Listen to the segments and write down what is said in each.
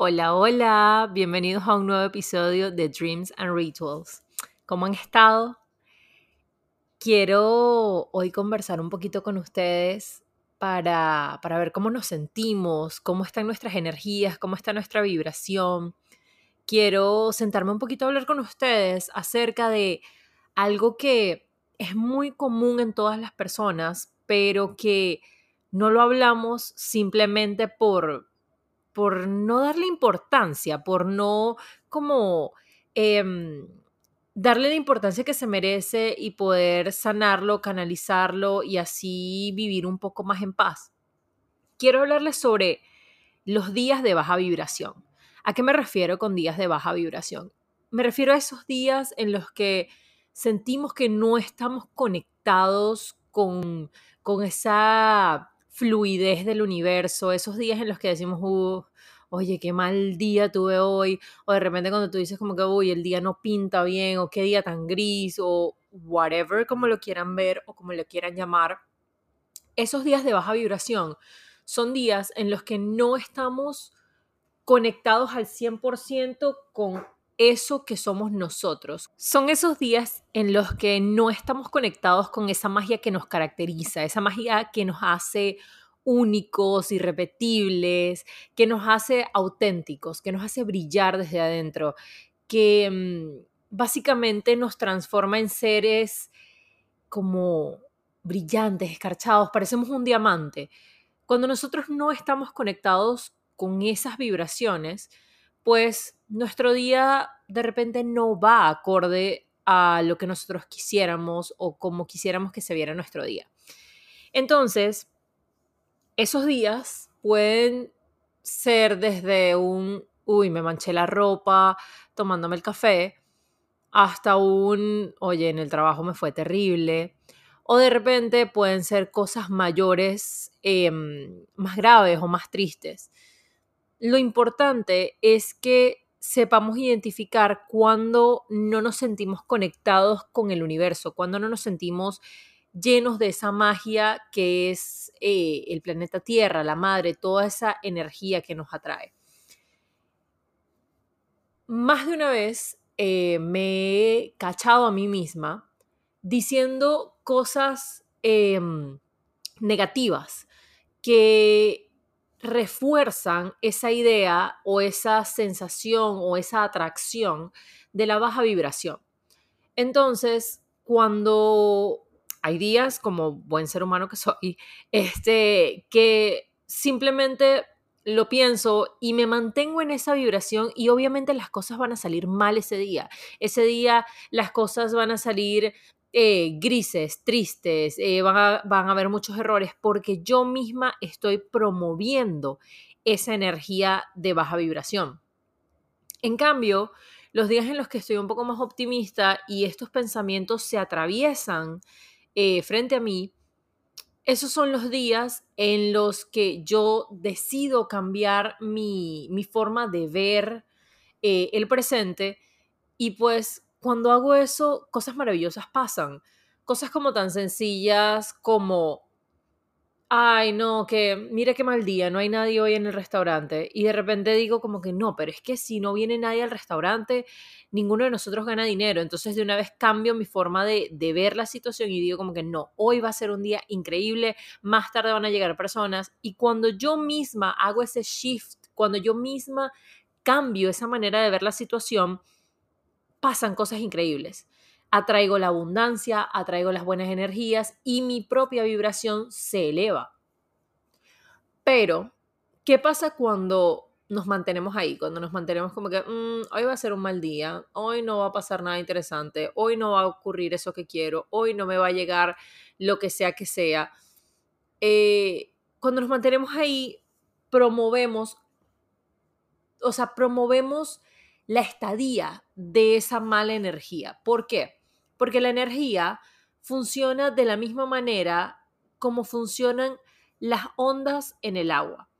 Hola, hola, bienvenidos a un nuevo episodio de Dreams and Rituals. ¿Cómo han estado? Quiero hoy conversar un poquito con ustedes para, para ver cómo nos sentimos, cómo están nuestras energías, cómo está nuestra vibración. Quiero sentarme un poquito a hablar con ustedes acerca de algo que es muy común en todas las personas, pero que no lo hablamos simplemente por, por no darle importancia, por no como em, darle la importancia que se merece y poder sanarlo, canalizarlo y así vivir un poco más en paz. Quiero hablarles sobre los días de baja vibración. ¿A qué me refiero con días de baja vibración? Me refiero a esos días en los que sentimos que no estamos conectados con, con esa fluidez del universo, esos días en los que decimos, oye, qué mal día tuve hoy, o de repente cuando tú dices como que, uy, el día no pinta bien, o qué día tan gris, o whatever, como lo quieran ver o como lo quieran llamar, esos días de baja vibración son días en los que no estamos conectados al 100% con eso que somos nosotros. Son esos días en los que no estamos conectados con esa magia que nos caracteriza, esa magia que nos hace únicos, irrepetibles, que nos hace auténticos, que nos hace brillar desde adentro, que mm, básicamente nos transforma en seres como brillantes, escarchados, parecemos un diamante. Cuando nosotros no estamos conectados con esas vibraciones, pues nuestro día de repente no va acorde a lo que nosotros quisiéramos o como quisiéramos que se viera nuestro día. Entonces, esos días pueden ser desde un, uy, me manché la ropa tomándome el café, hasta un, oye, en el trabajo me fue terrible. O de repente pueden ser cosas mayores, em, más graves o más tristes lo importante es que sepamos identificar cuando no nos sentimos conectados con el universo, cuando no nos sentimos llenos de esa magia que es eh, el planeta Tierra, la madre, toda esa energía que nos atrae. Más de una vez eh, me he cachado a mí misma diciendo cosas em, negativas que refuerzan esa idea o esa sensación o esa atracción de la baja vibración. Entonces, cuando hay días, como buen ser humano que soy, este, que simplemente lo pienso y me mantengo en esa vibración y obviamente las cosas van a salir mal ese día. Ese día las cosas van a salir eh, grises, tristes, eh, van, a, van a haber muchos errores porque yo misma estoy promoviendo esa energía de baja vibración. En cambio, los días en los que estoy un poco más optimista y estos pensamientos se atraviesan eh, frente a mí, esos son los días en los que yo decido cambiar mi, mi forma de ver el presente y pues cuando hago eso, cosas maravillosas pasan. Cosas como tan sencillas como, ay, no, que mire qué mal día, no hay nadie hoy en el restaurante. Y de repente digo como que no, pero es que si no viene nadie al restaurante, ninguno de nosotros gana dinero. Entonces de una vez cambio mi forma de, de ver la situación y digo como que no, hoy va a ser un día increíble, más tarde van a llegar personas. Y cuando yo misma hago ese shift, cuando yo misma cambio esa manera de ver la situación, pasan cosas increíbles. Atraigo la abundancia, atraigo las buenas energías y mi propia vibración se eleva. Pero, ¿qué pasa cuando nos mantenemos ahí? Cuando nos mantenemos como que, mm, hoy va a ser un mal día, hoy no va a pasar nada interesante, hoy no va a ocurrir eso que quiero, hoy no me va a llegar lo que sea que sea. Eh, cuando nos mantenemos ahí, promovemos, o sea, promovemos la estadía de esa mala energía. ¿Por qué? Porque la energía funciona de la misma manera como funcionan las ondas en el agua.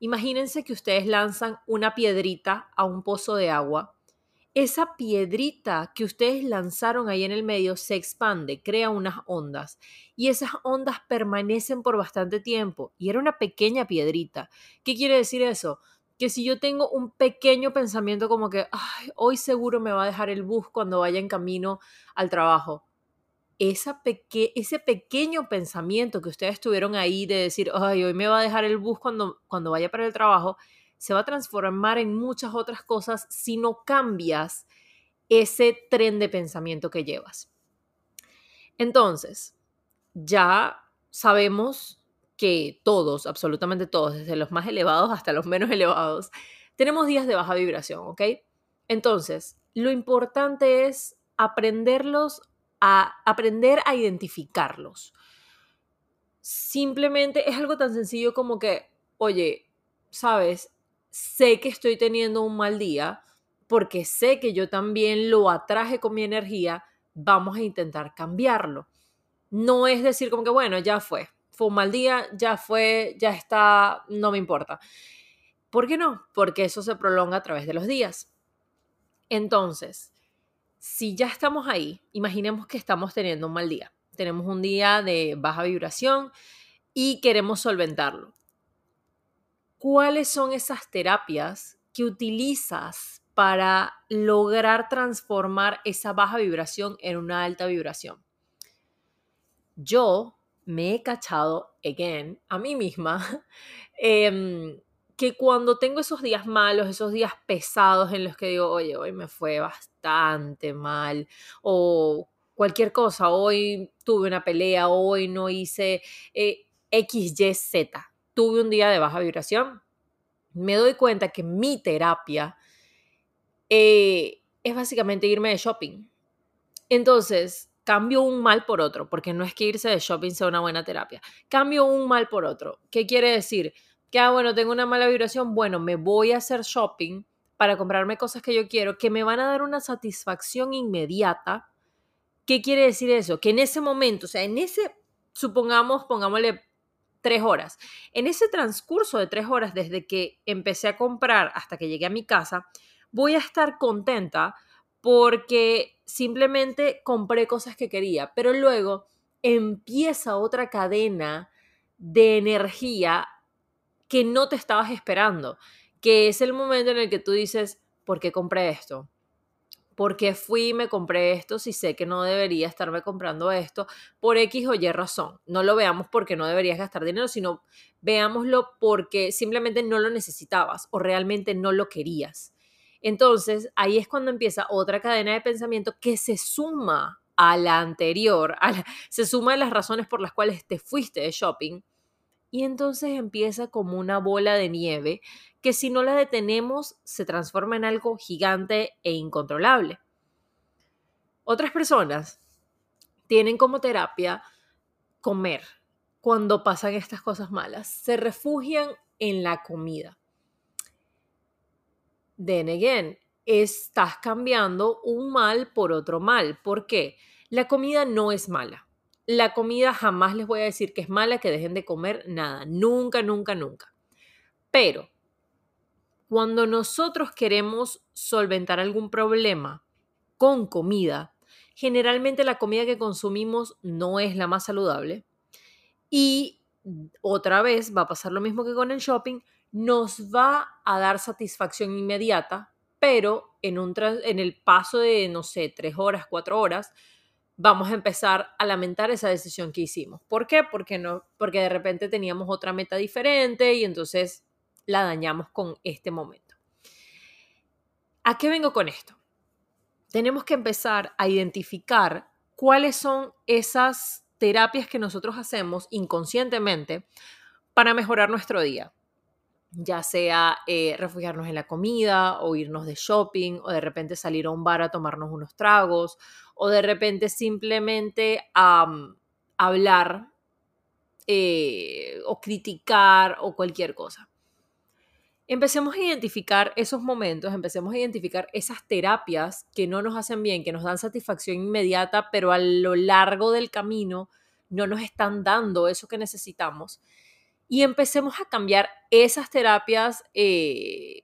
Imagínense que ustedes lanzan una piedrita a un pozo de agua. Esa piedrita que ustedes lanzaron ahí en el medio se expande, crea unas ondas y esas ondas permanecen por bastante tiempo. Y era una pequeña piedrita. ¿Qué quiere decir eso? Que si yo tengo un pequeño pensamiento como que, hoy seguro me va a dejar el bus cuando vaya en camino al trabajo ese pequeño pensamiento que ustedes tuvieron ahí de decir, ay, hoy me va a dejar el bus cuando, cuando vaya para el trabajo, se va a transformar en muchas otras cosas si no cambias ese tren de pensamiento que llevas. Entonces, ya sabemos que todos, absolutamente todos, desde los más elevados hasta los menos elevados, tenemos días de baja vibración, ¿ok? Entonces, lo importante es aprenderlos a aprender a identificarlos. Simplemente es algo tan sencillo como que, oye, sabes, sé que estoy teniendo un mal día porque sé que yo también lo atraje con mi energía, vamos a intentar cambiarlo. No es decir como que, bueno, ya fue, un mal día, ya fue, ya está, no me importa. ¿Por qué no? Porque eso se prolonga a través de los días. Entonces, si ya estamos ahí, imaginemos que estamos teniendo un mal día. Tenemos un día de baja vibración y queremos solventarlo. ¿Cuáles son esas terapias que utilizas para lograr transformar esa baja vibración en una alta vibración? Yo me he cachado, again, a mí misma, em, que cuando tengo esos días malos, esos días pesados en los que digo, oye, hoy me fue bastante mal, o cualquier cosa, hoy tuve una pelea, hoy no hice eh, X, Y, Z, tuve un día de baja vibración, me doy cuenta que mi terapia eh, es básicamente irme de shopping. Entonces, cambio un mal por otro, porque no es que irse de shopping sea una buena terapia. Cambio un mal por otro. ¿Qué quiere decir? que, ah, bueno, tengo una mala vibración, bueno, me voy a hacer shopping para comprarme cosas que yo quiero, que me van a dar una satisfacción inmediata. ¿Qué quiere decir eso? Que en ese momento, o sea, en ese, supongamos, pongámosle tres horas, en ese transcurso de tres horas desde que empecé a comprar hasta que llegué a mi casa, voy a estar contenta porque simplemente compré cosas que quería, pero luego empieza otra cadena de energía que no te estabas esperando, que es el momento en el que tú dices, ¿por qué compré esto? ¿Por qué fui y me compré esto si sé que no debería estarme comprando esto por X o Y razón? No lo veamos porque no deberías gastar dinero, sino veámoslo porque simplemente no lo necesitabas o realmente no lo querías. Entonces, ahí es cuando empieza otra cadena de pensamiento que se suma a la anterior, se suma a las razones por las cuales te fuiste de shopping y entonces empieza como una bola de nieve que si no la detenemos se transforma en algo gigante e incontrolable. Otras personas tienen como terapia comer cuando pasan estas cosas malas. Se refugian en la comida. Then again, estás cambiando un mal por otro mal. ¿Por qué? La comida no es mala la comida jamás les voy a decir que es mala, que dejen de comer nada. Nunca, nunca, nunca. Pero cuando nosotros queremos solventar algún problema con comida, generalmente la comida que consumimos no es la más saludable. Y otra vez va a pasar lo mismo que con el shopping, nos va a dar satisfacción inmediata, pero en, un en el paso de, no sé, tres horas, cuatro horas, vamos a empezar a lamentar esa decisión que hicimos. ¿Por qué? Porque, no, porque de repente teníamos otra meta diferente y entonces la dañamos con este momento. ¿A qué vengo con esto? Tenemos que empezar a identificar cuáles son esas terapias que nosotros hacemos inconscientemente para mejorar nuestro día ya sea eh, refugiarnos en la comida o irnos de shopping o de repente salir a un bar a tomarnos unos tragos o de repente simplemente hablar eh, o criticar o cualquier cosa. empecemos a identificar esos momentos, empecemos a identificar esas terapias que no nos hacen bien, que nos dan satisfacción inmediata, pero a lo largo del camino no nos están dando eso que necesitamos. Y empecemos a cambiar esas terapias, eh,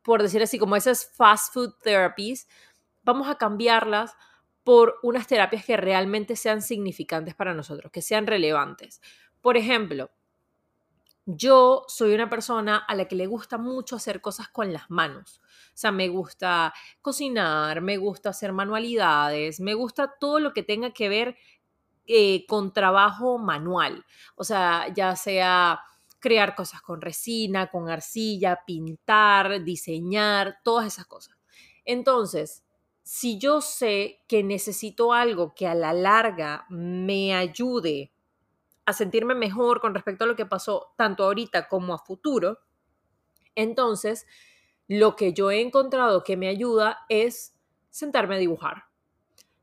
por decir así, como esas fast food therapies, vamos a cambiarlas por unas terapias que realmente sean significantes para nosotros, que sean relevantes. Por ejemplo, yo soy una persona a la que le gusta mucho hacer cosas con las manos. O sea, me gusta cocinar, me gusta hacer manualidades, me gusta todo lo que tenga que ver eh, con trabajo manual. O sea, ya sea crear cosas con resina, con arcilla, pintar, diseñar, todas esas cosas. Entonces, si yo sé que necesito algo que a la larga me ayude a sentirme mejor con respecto a lo que pasó tanto ahorita como a futuro, entonces lo que yo he encontrado que me ayuda es sentarme a dibujar,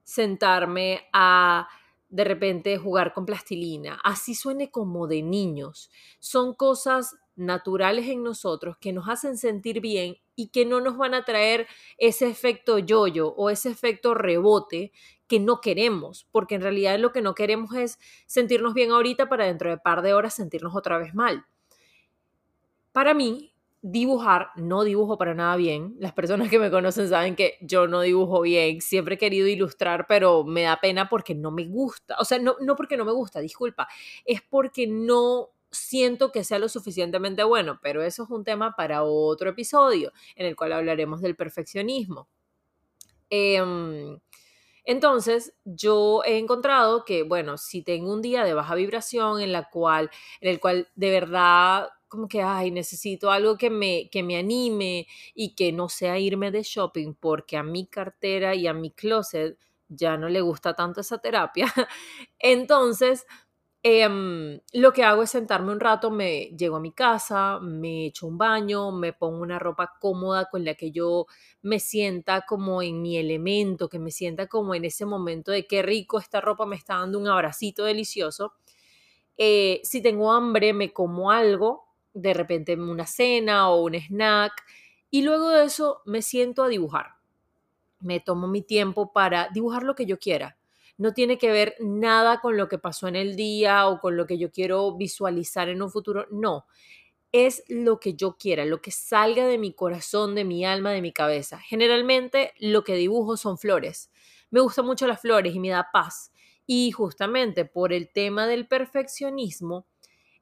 sentarme a de repente jugar con plastilina, así suene como de niños. Son cosas naturales en nosotros que nos hacen sentir bien y que no nos van a traer ese efecto yoyo o ese efecto rebote que no queremos, porque en realidad lo que no queremos es sentirnos bien ahorita para dentro de par de horas sentirnos otra vez mal. Para mí, dibujar, no dibujo para nada bien. Las personas que me conocen saben que yo no dibujo bien. Siempre he querido ilustrar, pero me da pena porque no me gusta. O sea, no, no porque no me gusta, disculpa. Es porque no siento que sea lo suficientemente bueno, pero eso es un tema para otro episodio en el cual hablaremos del perfeccionismo. Em, entonces, yo he encontrado que, bueno, si tengo un día de baja vibración en la cual, en el cual de verdad como que, ay, necesito algo que me, que me anime y que no sea irme de shopping porque a mi cartera y a mi closet ya no le gusta tanto esa terapia. Entonces, Em, lo que hago es sentarme un rato, me llego a mi casa, me echo un baño, me pongo una ropa cómoda con la que yo me sienta como en mi elemento, que me sienta como en ese momento de qué rico esta ropa me está dando un abracito delicioso. Eh, si tengo hambre, me como algo, de repente una cena o un snack, y luego de eso me siento a dibujar. Me tomo mi tiempo para dibujar lo que yo quiera no tiene que ver nada con lo que pasó en el día o con lo que yo quiero visualizar en un futuro, no. Es lo que yo quiera, lo que salga de mi corazón, de mi alma, de mi cabeza. Generalmente lo que dibujo son flores. Me gustan mucho las flores y me da paz. Y justamente por el tema del perfeccionismo,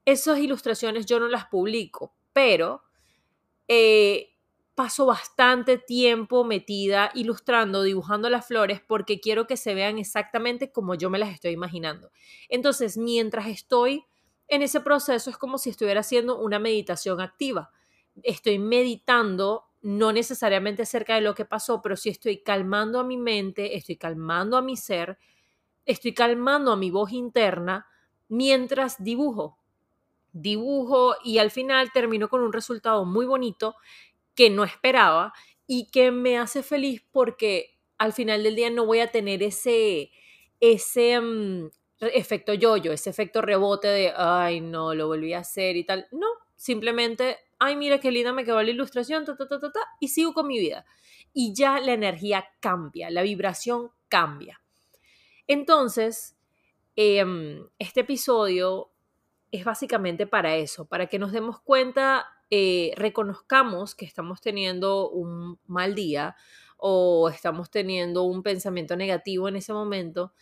esas ilustraciones yo no las publico, pero eh, paso bastante tiempo metida ilustrando, dibujando las flores porque quiero que se vean exactamente como yo me las estoy imaginando. Entonces, mientras estoy en ese proceso es como si estuviera haciendo una meditación activa. Estoy meditando no necesariamente acerca de lo que pasó, pero sí estoy calmando a mi mente, estoy calmando a mi ser, estoy calmando a mi voz interna mientras dibujo. Dibujo y al final termino con un resultado muy bonito que no esperaba y que me hace feliz porque al final del día no voy a tener ese, ese mm, efecto yoyo, ese efecto rebote de, ay, no, lo volví a hacer y tal. No, simplemente, ay, mira qué linda me quedó la ilustración, ta, ta, ta, ta, ta, y sigo con mi vida. Y ya la energía cambia, la vibración cambia. Entonces, em, este episodio es básicamente para eso, para que nos demos cuenta eh, reconozcamos que estamos teniendo un mal día o estamos teniendo un pensamiento negativo en ese momento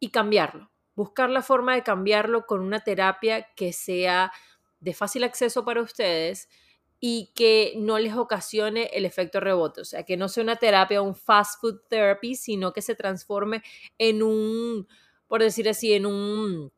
y cambiarlo. Buscar la forma de cambiarlo con una terapia que sea de fácil acceso para ustedes y que no les ocasione el efecto rebote. O sea, que no sea una terapia, un fast food therapy, sino que se transforme en un, por decir así, en un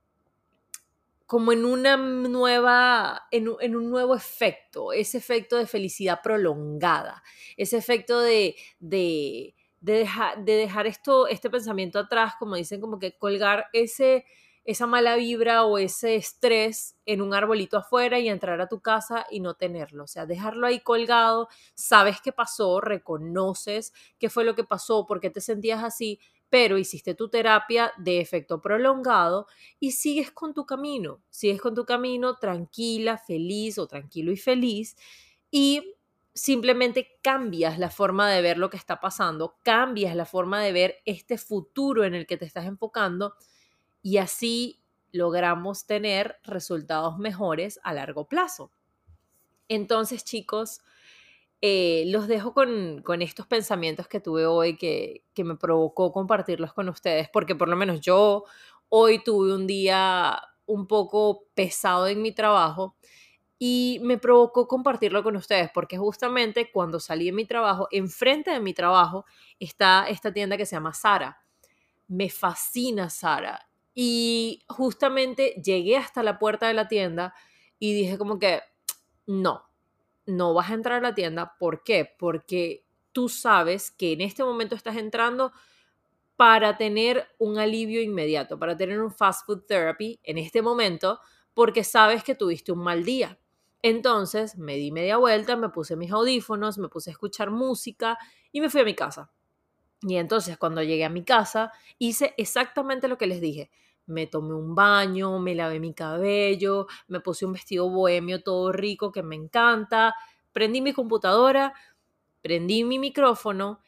como en una nueva, en, un nuevo efecto, ese efecto de felicidad prolongada, ese efecto de, de, de, de dejar esto, este pensamiento atrás, como dicen, como que colgar ese, esa mala vibra o ese estrés en un arbolito afuera y entrar a tu casa y no tenerlo. O sea, dejarlo ahí colgado, sabes qué pasó, reconoces qué fue lo que pasó, por qué te sentías así, pero hiciste tu terapia de efecto prolongado y sigues con tu camino, sigues con tu camino tranquila, feliz o tranquilo y feliz y simplemente cambias la forma de ver lo que está pasando, cambias la forma de ver este futuro en el que te estás enfocando y así logramos tener resultados mejores a largo plazo. Entonces, chicos, eh, los dejo con, estos pensamientos que tuve hoy que, que me provocó compartirlos con ustedes, porque por lo menos yo hoy tuve un día un poco pesado en mi trabajo y me provocó compartirlo con ustedes porque justamente cuando salí de mi trabajo, enfrente de mi trabajo está esta tienda que se llama Sara. Me fascina Sara y justamente llegué hasta la puerta de la tienda y dije como que no, no vas a entrar a la tienda. ¿Por qué? Porque tú sabes que en este momento estás entrando para tener un alivio inmediato, para tener un fast food therapy en este momento, porque sabes que tuviste un mal día. Entonces me di media vuelta, me puse mis audífonos, me puse a escuchar música y me fui a mi casa. Y entonces cuando llegué a mi casa hice exactamente lo que les dije. Me tomé un baño, me lavé mi cabello, me puse un vestido bohemio todo rico que me encanta, prendí mi computadora, prendí mi micrófono,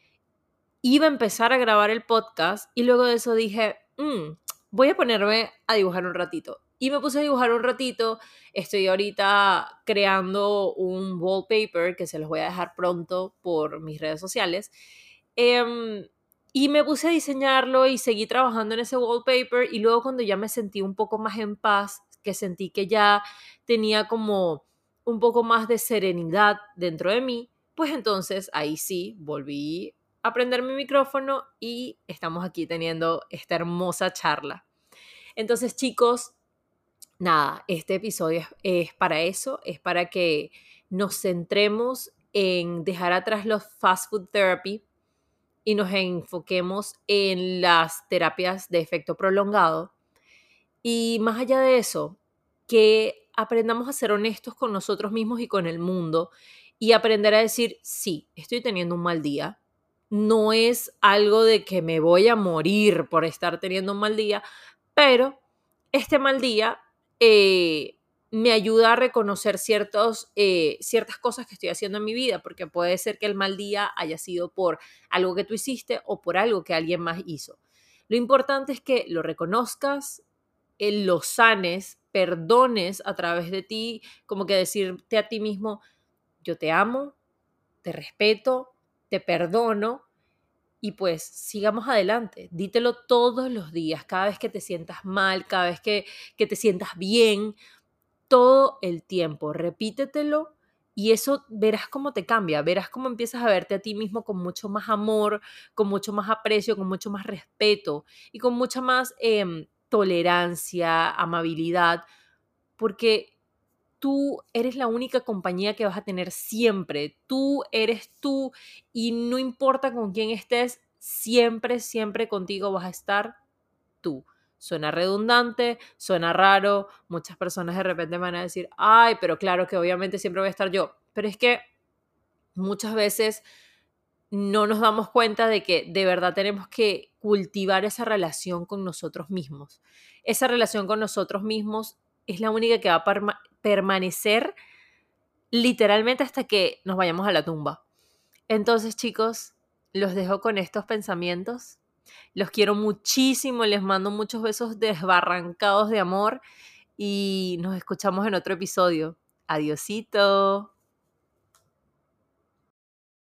iba a empezar a grabar el podcast y luego de eso dije, mm, voy a ponerme a dibujar un ratito. Y me puse a dibujar un ratito. Estoy ahorita creando un wallpaper que se los voy a dejar pronto por mis redes sociales. Em, y me puse a diseñarlo y seguí trabajando en ese wallpaper y luego cuando ya me sentí un poco más en paz, que sentí que ya tenía como un poco más de serenidad dentro de mí, pues entonces ahí sí volví a prender mi micrófono y estamos aquí teniendo esta hermosa charla. Entonces chicos, nada, este episodio es, para eso, es para que nos centremos en dejar atrás los fast food therapy y nos enfoquemos en las terapias de efecto prolongado. Y más allá de eso, que aprendamos a ser honestos con nosotros mismos y con el mundo y aprender a decir, sí, estoy teniendo un mal día. No es algo de que me voy a morir por estar teniendo un mal día, pero este mal día eh, me ayuda a reconocer ciertos, eh, ciertas cosas que estoy haciendo en mi vida, porque puede ser que el mal día haya sido por algo que tú hiciste o por algo que alguien más hizo. Lo importante es que lo reconozcas, eh, lo sanes, perdones a través de ti, como que decirte a ti mismo, yo te amo, te respeto, te perdono y pues sigamos adelante. Dítelo todos los días, cada vez que te sientas mal, cada vez que, que te sientas bien, todo el tiempo. Repítetelo y eso verás cómo te cambia, verás cómo empiezas a verte a ti mismo con mucho más amor, con mucho más aprecio, con mucho más respeto y con mucha más em, tolerancia, amabilidad, porque tú eres la única compañía que vas a tener siempre, tú eres tú y no importa con quién estés, siempre, siempre contigo vas a estar tú. Suena redundante, suena raro, muchas personas de repente van a decir, ay, pero claro que obviamente siempre voy a estar yo, pero es que muchas veces no nos damos cuenta de que de verdad tenemos que cultivar esa relación con nosotros mismos. Esa relación con nosotros mismos es la única que va a permanecer literalmente hasta que nos vayamos a la tumba. Entonces, chicos, los dejo con estos pensamientos. Los quiero muchísimo, les mando muchos besos desbarrancados de amor y nos escuchamos en otro episodio. Adiosito.